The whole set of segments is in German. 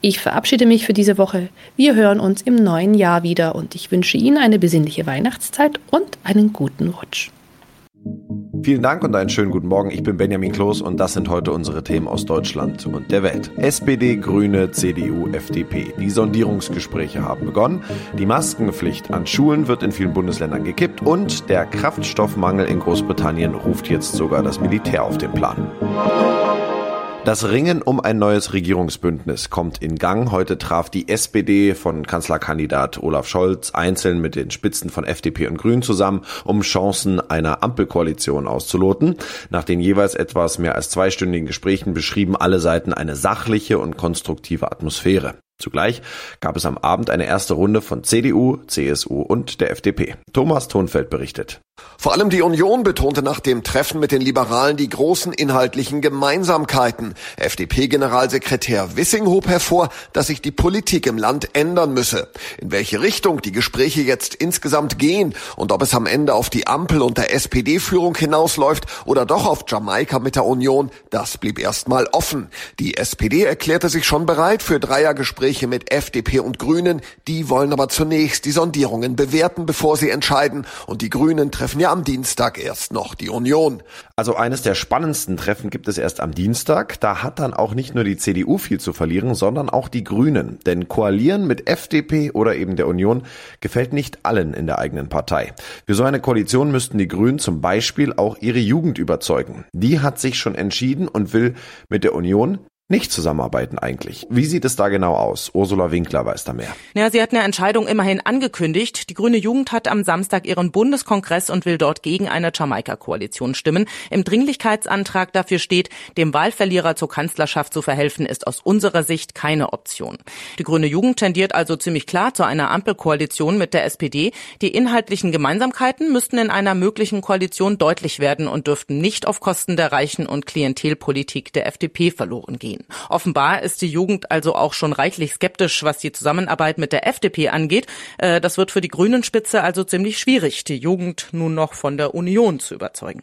Ich verabschiede mich für diese Woche. Wir hören uns im neuen Jahr wieder und ich wünsche Ihnen eine besinnliche Weihnachtszeit und einen guten Rutsch. Vielen Dank und einen schönen guten Morgen. Ich bin Benjamin Kloß und das sind heute unsere Themen aus Deutschland und der Welt. SPD, Grüne, CDU, FDP. Die Sondierungsgespräche haben begonnen. Die Maskenpflicht an Schulen wird in vielen Bundesländern gekippt und der Kraftstoffmangel in Großbritannien ruft jetzt sogar das Militär auf den Plan. Das Ringen um ein neues Regierungsbündnis kommt in Gang. Heute traf die SPD von Kanzlerkandidat Olaf Scholz einzeln mit den Spitzen von FDP und Grünen zusammen, um Chancen einer Ampelkoalition auszuloten. Nach den jeweils etwas mehr als zweistündigen Gesprächen beschrieben alle Seiten eine sachliche und konstruktive Atmosphäre. Zugleich gab es am Abend eine erste Runde von CDU, CSU und der FDP. Thomas Thonfeld berichtet. Vor allem die Union betonte nach dem Treffen mit den Liberalen die großen inhaltlichen Gemeinsamkeiten. FDP-Generalsekretär Wissing hob hervor, dass sich die Politik im Land ändern müsse. In welche Richtung die Gespräche jetzt insgesamt gehen und ob es am Ende auf die Ampel und SPD-Führung hinausläuft oder doch auf Jamaika mit der Union, das blieb erstmal offen. Die SPD erklärte sich schon bereit für Dreiergespräche mit FDP und Grünen. Die wollen aber zunächst die Sondierungen bewerten, bevor sie entscheiden. Und die Grünen treffen ja am Dienstag erst noch die Union. Also eines der spannendsten Treffen gibt es erst am Dienstag. Da hat dann auch nicht nur die CDU viel zu verlieren, sondern auch die Grünen. Denn koalieren mit FDP oder eben der Union gefällt nicht allen in der eigenen Partei. Für so eine Koalition müssten die Grünen zum Beispiel auch ihre Jugend überzeugen. Die hat sich schon entschieden und will mit der Union nicht zusammenarbeiten eigentlich. Wie sieht es da genau aus? Ursula Winkler weiß da mehr. Ja, sie hat eine Entscheidung immerhin angekündigt. Die Grüne Jugend hat am Samstag ihren Bundeskongress und will dort gegen eine Jamaika-Koalition stimmen. Im Dringlichkeitsantrag dafür steht, dem Wahlverlierer zur Kanzlerschaft zu verhelfen, ist aus unserer Sicht keine Option. Die Grüne Jugend tendiert also ziemlich klar zu einer Ampelkoalition mit der SPD. Die inhaltlichen Gemeinsamkeiten müssten in einer möglichen Koalition deutlich werden und dürften nicht auf Kosten der Reichen und Klientelpolitik der FDP verloren gehen. Offenbar ist die Jugend also auch schon reichlich skeptisch, was die Zusammenarbeit mit der FDP angeht. Äh, das wird für die Grünen-Spitze also ziemlich schwierig, die Jugend nun noch von der Union zu überzeugen.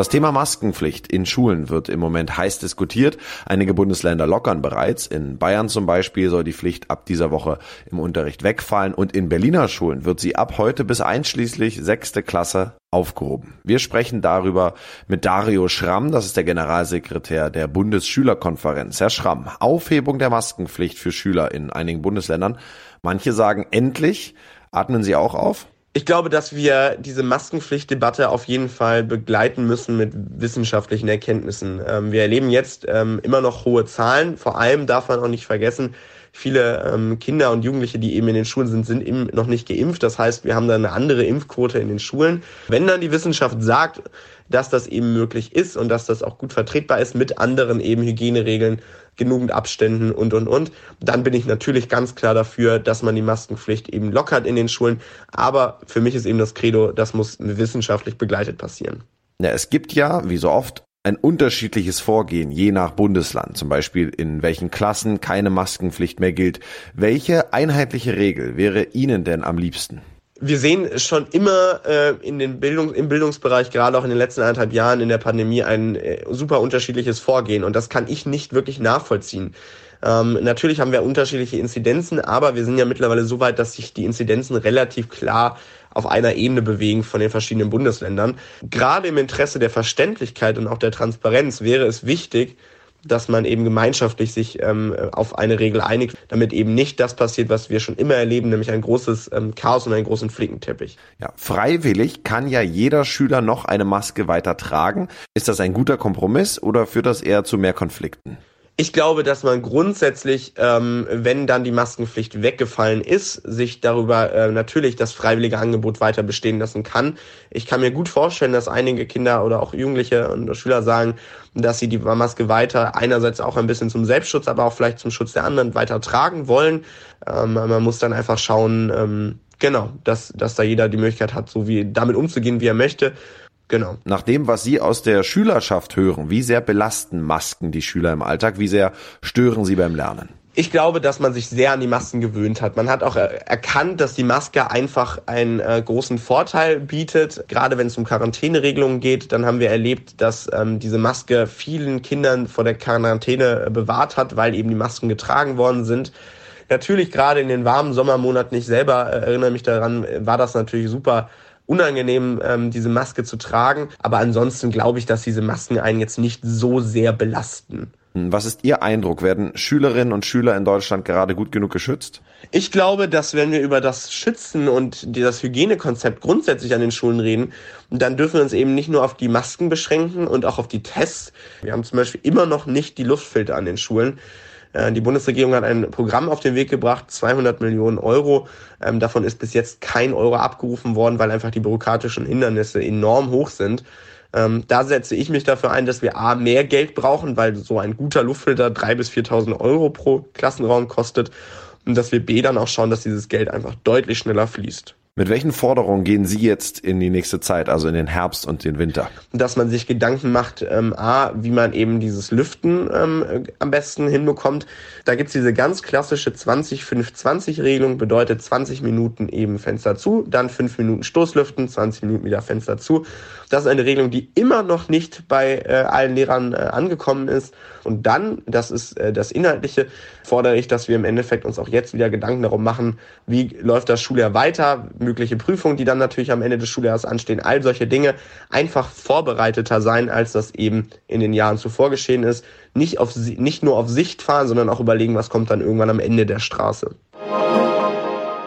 Das Thema Maskenpflicht in Schulen wird im Moment heiß diskutiert. Einige Bundesländer lockern bereits. In Bayern zum Beispiel soll die Pflicht ab dieser Woche im Unterricht wegfallen und in Berliner Schulen wird sie ab heute bis einschließlich sechste Klasse aufgehoben. Wir sprechen darüber mit Dario Schramm, das ist der Generalsekretär der Bundesschülerkonferenz. Herr Schramm, Aufhebung der Maskenpflicht für Schüler in einigen Bundesländern. Manche sagen endlich. Atmen Sie auch auf? Ich glaube, dass wir diese Maskenpflichtdebatte auf jeden Fall begleiten müssen mit wissenschaftlichen Erkenntnissen. Ähm, wir erleben jetzt ähm, immer noch hohe Zahlen. Vor allem darf man auch nicht vergessen, viele ähm, Kinder und Jugendliche, die eben in den Schulen sind, sind eben noch nicht geimpft. Das heißt, wir haben da eine andere Impfquote in den Schulen. Wenn dann die Wissenschaft sagt, dass das eben möglich ist und dass das auch gut vertretbar ist mit anderen eben Hygieneregeln, genügend Abständen und, und, und. Dann bin ich natürlich ganz klar dafür, dass man die Maskenpflicht eben lockert in den Schulen. Aber für mich ist eben das Credo, das muss wissenschaftlich begleitet passieren. Ja, es gibt ja, wie so oft, ein unterschiedliches Vorgehen je nach Bundesland, zum Beispiel in welchen Klassen keine Maskenpflicht mehr gilt. Welche einheitliche Regel wäre Ihnen denn am liebsten? Wir sehen schon immer äh, in den Bildung, im Bildungsbereich, gerade auch in den letzten anderthalb Jahren in der Pandemie, ein äh, super unterschiedliches Vorgehen. Und das kann ich nicht wirklich nachvollziehen. Ähm, natürlich haben wir unterschiedliche Inzidenzen, aber wir sind ja mittlerweile so weit, dass sich die Inzidenzen relativ klar auf einer Ebene bewegen von den verschiedenen Bundesländern. Gerade im Interesse der Verständlichkeit und auch der Transparenz wäre es wichtig, dass man eben gemeinschaftlich sich ähm, auf eine Regel einigt, damit eben nicht das passiert, was wir schon immer erleben, nämlich ein großes ähm, Chaos und einen großen Flickenteppich. Ja, freiwillig kann ja jeder Schüler noch eine Maske weiter tragen. Ist das ein guter Kompromiss oder führt das eher zu mehr Konflikten? Ich glaube, dass man grundsätzlich, ähm, wenn dann die Maskenpflicht weggefallen ist, sich darüber äh, natürlich das freiwillige Angebot weiter bestehen lassen kann. Ich kann mir gut vorstellen, dass einige Kinder oder auch Jugendliche und Schüler sagen, dass sie die Maske weiter einerseits auch ein bisschen zum Selbstschutz, aber auch vielleicht zum Schutz der anderen weiter tragen wollen. Ähm, man muss dann einfach schauen, ähm, genau, dass, dass da jeder die Möglichkeit hat, so wie damit umzugehen, wie er möchte. Genau. Nach dem, was Sie aus der Schülerschaft hören, wie sehr belasten Masken die Schüler im Alltag? Wie sehr stören sie beim Lernen? Ich glaube, dass man sich sehr an die Masken gewöhnt hat. Man hat auch erkannt, dass die Maske einfach einen äh, großen Vorteil bietet. Gerade wenn es um Quarantäneregelungen geht, dann haben wir erlebt, dass ähm, diese Maske vielen Kindern vor der Quarantäne äh, bewahrt hat, weil eben die Masken getragen worden sind. Natürlich gerade in den warmen Sommermonaten, ich selber äh, erinnere mich daran, war das natürlich super unangenehm, ähm, diese Maske zu tragen. Aber ansonsten glaube ich, dass diese Masken einen jetzt nicht so sehr belasten. Was ist Ihr Eindruck? Werden Schülerinnen und Schüler in Deutschland gerade gut genug geschützt? Ich glaube, dass wenn wir über das Schützen und das Hygienekonzept grundsätzlich an den Schulen reden, dann dürfen wir uns eben nicht nur auf die Masken beschränken und auch auf die Tests. Wir haben zum Beispiel immer noch nicht die Luftfilter an den Schulen. Äh, die Bundesregierung hat ein Programm auf den Weg gebracht, 200 Millionen Euro. Ähm, davon ist bis jetzt kein Euro abgerufen worden, weil einfach die bürokratischen Hindernisse enorm hoch sind. Ähm, da setze ich mich dafür ein, dass wir A, mehr Geld brauchen, weil so ein guter Luftfilter 3.000 bis 4.000 Euro pro Klassenraum kostet und dass wir B, dann auch schauen, dass dieses Geld einfach deutlich schneller fließt. Mit welchen Forderungen gehen Sie jetzt in die nächste Zeit, also in den Herbst und den Winter? Dass man sich Gedanken macht, ähm, A, wie man eben dieses Lüften ähm, am besten hinbekommt. Da gibt's diese ganz klassische 20-5-20-Regelung, bedeutet 20 Minuten eben Fenster zu, dann 5 Minuten Stoßlüften, 20 Minuten wieder Fenster zu. Das ist eine Regelung, die immer noch nicht bei äh, allen Lehrern äh, angekommen ist. Und dann, das ist äh, das Inhaltliche, fordere ich, dass wir im Endeffekt uns auch jetzt wieder Gedanken darum machen, wie läuft das Schuljahr weiter, mögliche Prüfungen, die dann natürlich am Ende des Schuljahres anstehen, all solche Dinge einfach vorbereiteter sein, als das eben in den Jahren zuvor geschehen ist. Nicht, auf, nicht nur auf Sicht fahren, sondern auch überlegen, was kommt dann irgendwann am Ende der Straße.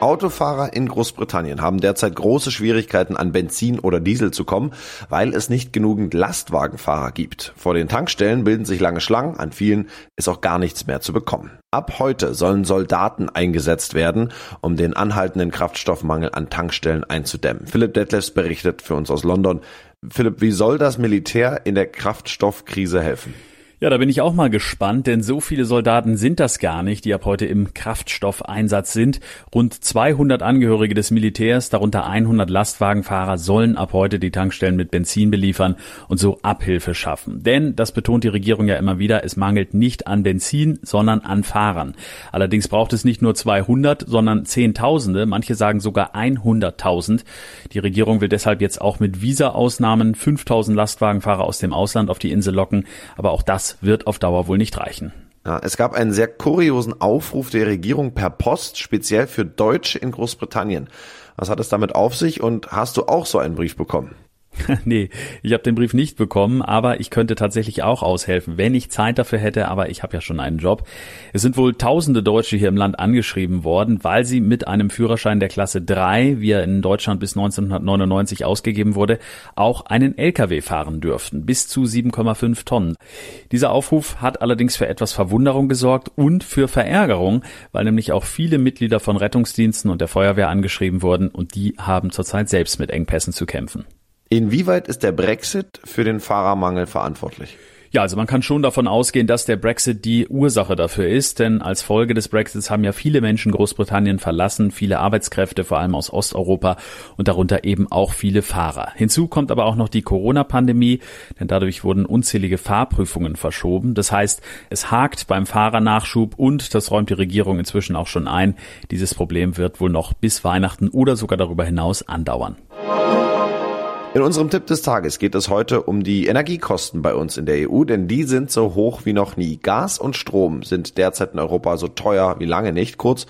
Autofahrer in Großbritannien haben derzeit große Schwierigkeiten an Benzin oder Diesel zu kommen, weil es nicht genügend Lastwagenfahrer gibt. Vor den Tankstellen bilden sich lange Schlangen, an vielen ist auch gar nichts mehr zu bekommen. Ab heute sollen Soldaten eingesetzt werden, um den anhaltenden Kraftstoffmangel an Tankstellen einzudämmen. Philipp Detlefs berichtet für uns aus London. Philipp, wie soll das Militär in der Kraftstoffkrise helfen? Ja, da bin ich auch mal gespannt, denn so viele Soldaten sind das gar nicht, die ab heute im Kraftstoffeinsatz sind. Rund 200 Angehörige des Militärs, darunter 100 Lastwagenfahrer, sollen ab heute die Tankstellen mit Benzin beliefern und so Abhilfe schaffen. Denn, das betont die Regierung ja immer wieder, es mangelt nicht an Benzin, sondern an Fahrern. Allerdings braucht es nicht nur 200, sondern Zehntausende, manche sagen sogar 100.000. Die Regierung will deshalb jetzt auch mit Visa-Ausnahmen 5000 Lastwagenfahrer aus dem Ausland auf die Insel locken, aber auch das das wird auf Dauer wohl nicht reichen. Ja, es gab einen sehr kuriosen Aufruf der Regierung per Post, speziell für Deutsche in Großbritannien. Was hat es damit auf sich und hast du auch so einen Brief bekommen? nee, ich habe den Brief nicht bekommen, aber ich könnte tatsächlich auch aushelfen, wenn ich Zeit dafür hätte, aber ich habe ja schon einen Job. Es sind wohl tausende Deutsche hier im Land angeschrieben worden, weil sie mit einem Führerschein der Klasse 3, wie er in Deutschland bis 1999 ausgegeben wurde, auch einen LKW fahren dürften, bis zu 7,5 Tonnen. Dieser Aufruf hat allerdings für etwas Verwunderung gesorgt und für Verärgerung, weil nämlich auch viele Mitglieder von Rettungsdiensten und der Feuerwehr angeschrieben wurden und die haben zurzeit selbst mit Engpässen zu kämpfen. Inwieweit ist der Brexit für den Fahrermangel verantwortlich? Ja, also man kann schon davon ausgehen, dass der Brexit die Ursache dafür ist, denn als Folge des Brexits haben ja viele Menschen Großbritannien verlassen, viele Arbeitskräfte, vor allem aus Osteuropa und darunter eben auch viele Fahrer. Hinzu kommt aber auch noch die Corona-Pandemie, denn dadurch wurden unzählige Fahrprüfungen verschoben. Das heißt, es hakt beim Fahrernachschub und, das räumt die Regierung inzwischen auch schon ein, dieses Problem wird wohl noch bis Weihnachten oder sogar darüber hinaus andauern. In unserem Tipp des Tages geht es heute um die Energiekosten bei uns in der EU, denn die sind so hoch wie noch nie. Gas und Strom sind derzeit in Europa so teuer wie lange nicht. Kurz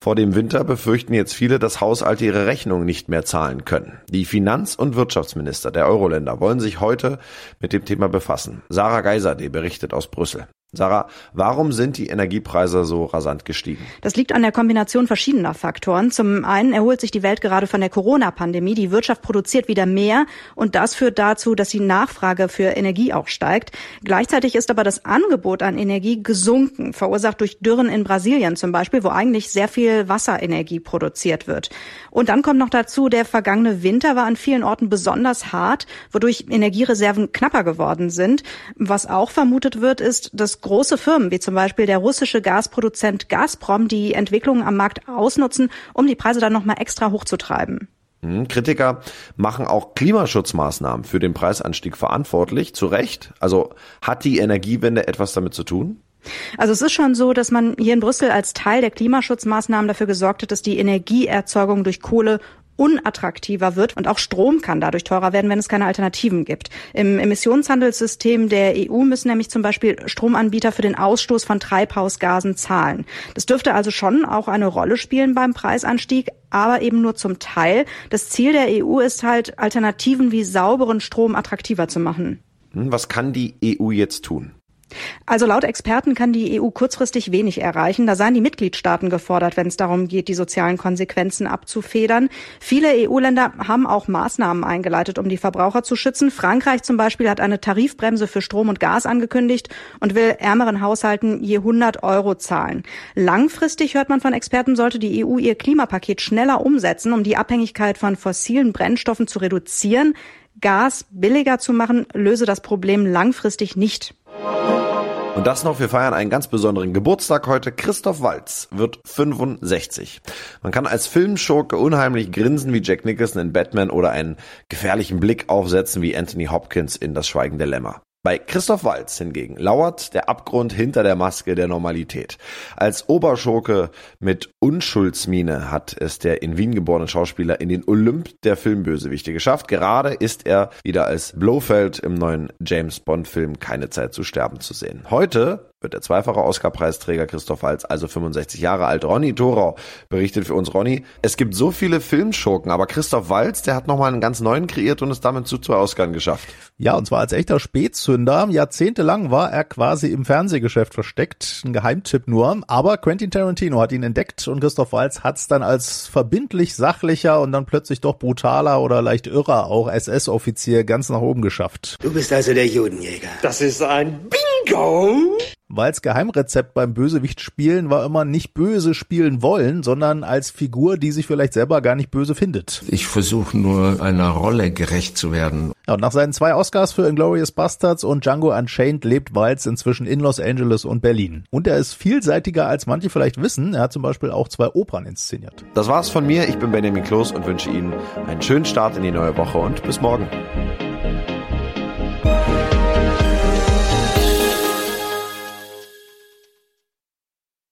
vor dem Winter befürchten jetzt viele, dass Haushalte ihre Rechnungen nicht mehr zahlen können. Die Finanz- und Wirtschaftsminister der Euro-Länder wollen sich heute mit dem Thema befassen. Sarah Geiser, die berichtet aus Brüssel. Sarah, warum sind die Energiepreise so rasant gestiegen? Das liegt an der Kombination verschiedener Faktoren. Zum einen erholt sich die Welt gerade von der Corona-Pandemie. Die Wirtschaft produziert wieder mehr und das führt dazu, dass die Nachfrage für Energie auch steigt. Gleichzeitig ist aber das Angebot an Energie gesunken, verursacht durch Dürren in Brasilien zum Beispiel, wo eigentlich sehr viel Wasserenergie produziert wird. Und dann kommt noch dazu, der vergangene Winter war an vielen Orten besonders hart, wodurch Energiereserven knapper geworden sind. Was auch vermutet wird, ist, dass große Firmen wie zum Beispiel der russische Gasproduzent Gazprom die Entwicklungen am Markt ausnutzen, um die Preise dann nochmal extra hochzutreiben. Hm, Kritiker machen auch Klimaschutzmaßnahmen für den Preisanstieg verantwortlich, zu Recht. Also hat die Energiewende etwas damit zu tun? Also es ist schon so, dass man hier in Brüssel als Teil der Klimaschutzmaßnahmen dafür gesorgt hat, dass die Energieerzeugung durch Kohle unattraktiver wird und auch Strom kann dadurch teurer werden, wenn es keine Alternativen gibt. Im Emissionshandelssystem der EU müssen nämlich zum Beispiel Stromanbieter für den Ausstoß von Treibhausgasen zahlen. Das dürfte also schon auch eine Rolle spielen beim Preisanstieg, aber eben nur zum Teil. Das Ziel der EU ist halt, Alternativen wie sauberen Strom attraktiver zu machen. Hm, was kann die EU jetzt tun? Also laut Experten kann die EU kurzfristig wenig erreichen. Da seien die Mitgliedstaaten gefordert, wenn es darum geht, die sozialen Konsequenzen abzufedern. Viele EU-Länder haben auch Maßnahmen eingeleitet, um die Verbraucher zu schützen. Frankreich zum Beispiel hat eine Tarifbremse für Strom und Gas angekündigt und will ärmeren Haushalten je 100 Euro zahlen. Langfristig hört man von Experten, sollte die EU ihr Klimapaket schneller umsetzen, um die Abhängigkeit von fossilen Brennstoffen zu reduzieren. Gas billiger zu machen, löse das Problem langfristig nicht. Und das noch, wir feiern einen ganz besonderen Geburtstag heute. Christoph Walz wird 65. Man kann als Filmschurke unheimlich grinsen wie Jack Nicholson in Batman oder einen gefährlichen Blick aufsetzen wie Anthony Hopkins in Das Schweigen der Lämmer. Bei Christoph Walz hingegen lauert der Abgrund hinter der Maske der Normalität. Als Oberschurke mit Unschuldsmine hat es der in Wien geborene Schauspieler in den Olymp der Filmbösewichte geschafft. Gerade ist er wieder als Blofeld im neuen James Bond Film Keine Zeit zu sterben zu sehen. Heute wird der zweifache Oscar-Preisträger Christoph Waltz, also 65 Jahre alt. Ronny Thorau berichtet für uns, Ronny, es gibt so viele Filmschurken, aber Christoph Waltz, der hat nochmal einen ganz neuen kreiert und es damit zu zwei Oscars geschafft. Ja, und zwar als echter Spätzünder. Jahrzehntelang war er quasi im Fernsehgeschäft versteckt, ein Geheimtipp nur. Aber Quentin Tarantino hat ihn entdeckt und Christoph Waltz hat's dann als verbindlich sachlicher und dann plötzlich doch brutaler oder leicht irrer auch SS-Offizier ganz nach oben geschafft. Du bist also der Judenjäger. Das ist ein Bingo! Walz Geheimrezept beim Bösewicht spielen war immer nicht böse spielen wollen, sondern als Figur, die sich vielleicht selber gar nicht böse findet. Ich versuche nur einer Rolle gerecht zu werden. Ja, und nach seinen zwei Oscars für Inglourious Bastards und Django Unchained lebt Walz inzwischen in Los Angeles und Berlin. Und er ist vielseitiger, als manche vielleicht wissen. Er hat zum Beispiel auch zwei Opern inszeniert. Das war's von mir. Ich bin Benjamin Kloß und wünsche Ihnen einen schönen Start in die neue Woche und bis morgen.